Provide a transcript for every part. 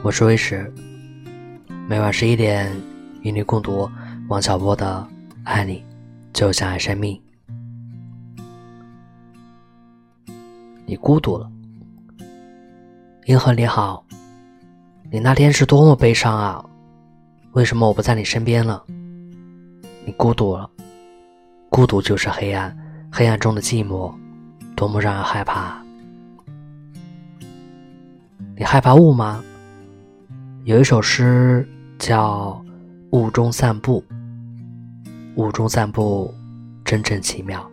我是魏石，每晚十一点与你共读王小波的《爱你就像爱生命》。你孤独了，银河你好，你那天是多么悲伤啊！为什么我不在你身边了？你孤独了，孤独就是黑暗，黑暗中的寂寞，多么让人害怕！你害怕雾吗？有一首诗叫《雾中散步》，雾中散步真正奇妙。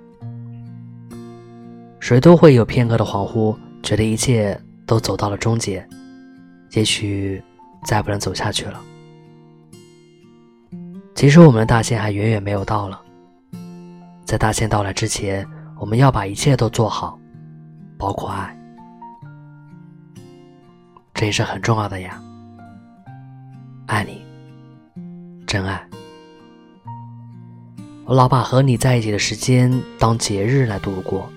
谁都会有片刻的恍惚，觉得一切都走到了终结，也许再不能走下去了。其实我们的大限还远远没有到了，在大限到来之前，我们要把一切都做好，包括爱，这也是很重要的呀。爱你，真爱。我老把和你在一起的时间当节日来度过，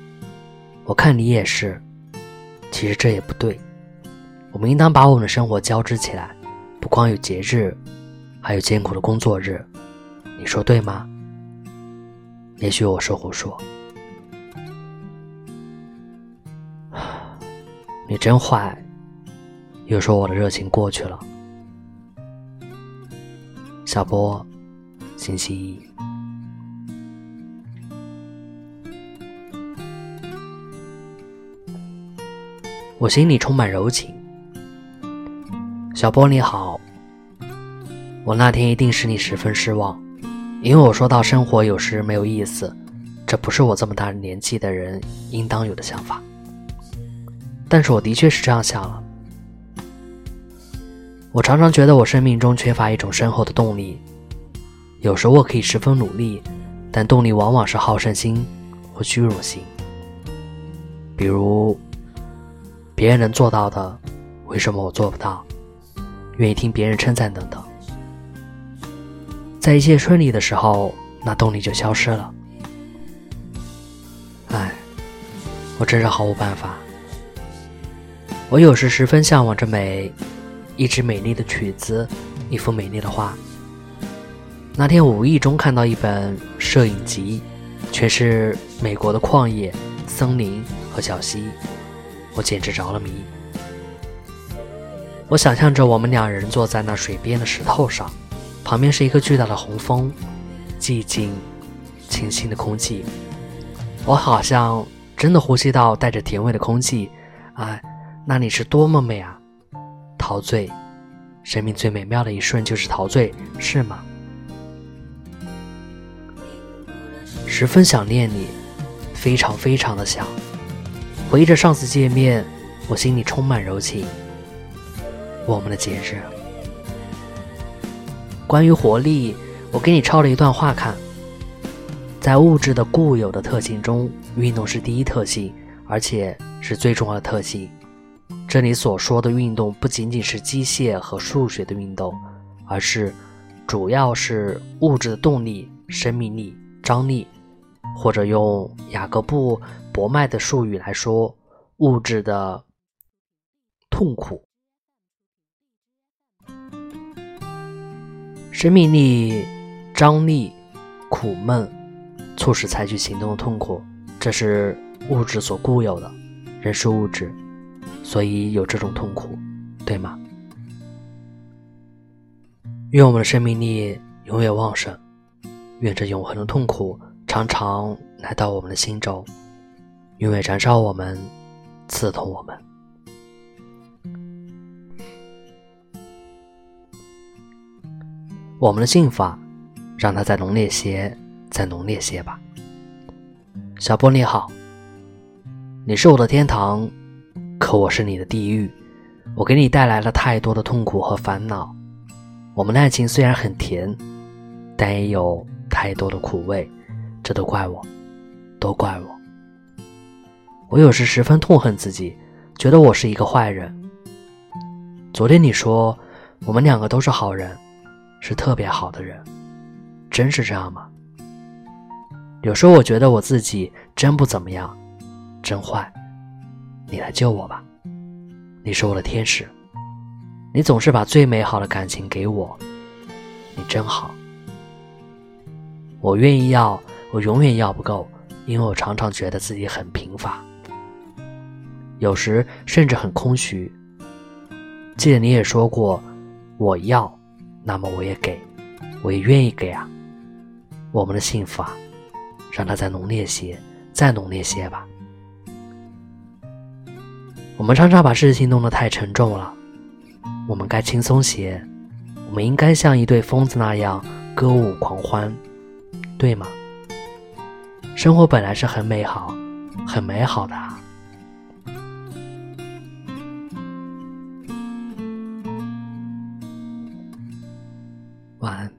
我看你也是。其实这也不对，我们应当把我们的生活交织起来，不光有节日，还有艰苦的工作日。你说对吗？也许我是胡说。你真坏，又说我的热情过去了。小波，星期一。我心里充满柔情。小波你好，我那天一定使你十分失望，因为我说到生活有时没有意思，这不是我这么大年纪的人应当有的想法。但是我的确是这样想了。我常常觉得我生命中缺乏一种深厚的动力，有时我可以十分努力，但动力往往是好胜心或虚荣心。比如，别人能做到的，为什么我做不到？愿意听别人称赞等等。在一切顺利的时候，那动力就消失了。唉，我真是毫无办法。我有时十分向往着美。一支美丽的曲子，一幅美丽的画。那天无意中看到一本摄影集，全是美国的旷野、森林和小溪，我简直着了迷。我想象着我们两人坐在那水边的石头上，旁边是一个巨大的红枫，寂静、清新的空气。我好像真的呼吸到带着甜味的空气，哎，那里是多么美啊！陶醉，生命最美妙的一瞬就是陶醉，是吗？十分想念你，非常非常的想。回忆着上次见面，我心里充满柔情。我们的节日，关于活力，我给你抄了一段话看。在物质的固有的特性中，运动是第一特性，而且是最重要的特性。这里所说的运动不仅仅是机械和数学的运动，而是主要是物质的动力、生命力、张力，或者用雅各布·伯麦的术语来说，物质的痛苦。生命力、张力、苦闷，促使采取行动的痛苦，这是物质所固有的，人是物质。所以有这种痛苦，对吗？愿我们的生命力永远旺盛，愿这永恒的痛苦常常来到我们的心中，永远燃烧我们，刺痛我们。我们的信法，让它再浓烈些，再浓烈些吧。小波你好，你是我的天堂。可我是你的地狱，我给你带来了太多的痛苦和烦恼。我们的爱情虽然很甜，但也有太多的苦味，这都怪我，都怪我。我有时十分痛恨自己，觉得我是一个坏人。昨天你说我们两个都是好人，是特别好的人，真是这样吗？有时候我觉得我自己真不怎么样，真坏。你来救我吧，你是我的天使，你总是把最美好的感情给我，你真好。我愿意要，我永远要不够，因为我常常觉得自己很贫乏，有时甚至很空虚。记得你也说过，我要，那么我也给，我也愿意给啊。我们的幸福啊，让它再浓烈些，再浓烈些吧。我们常常把事情弄得太沉重了。我们该轻松些。我们应该像一对疯子那样歌舞狂欢对吗？生活本来是很美好很美好的啊。晚安。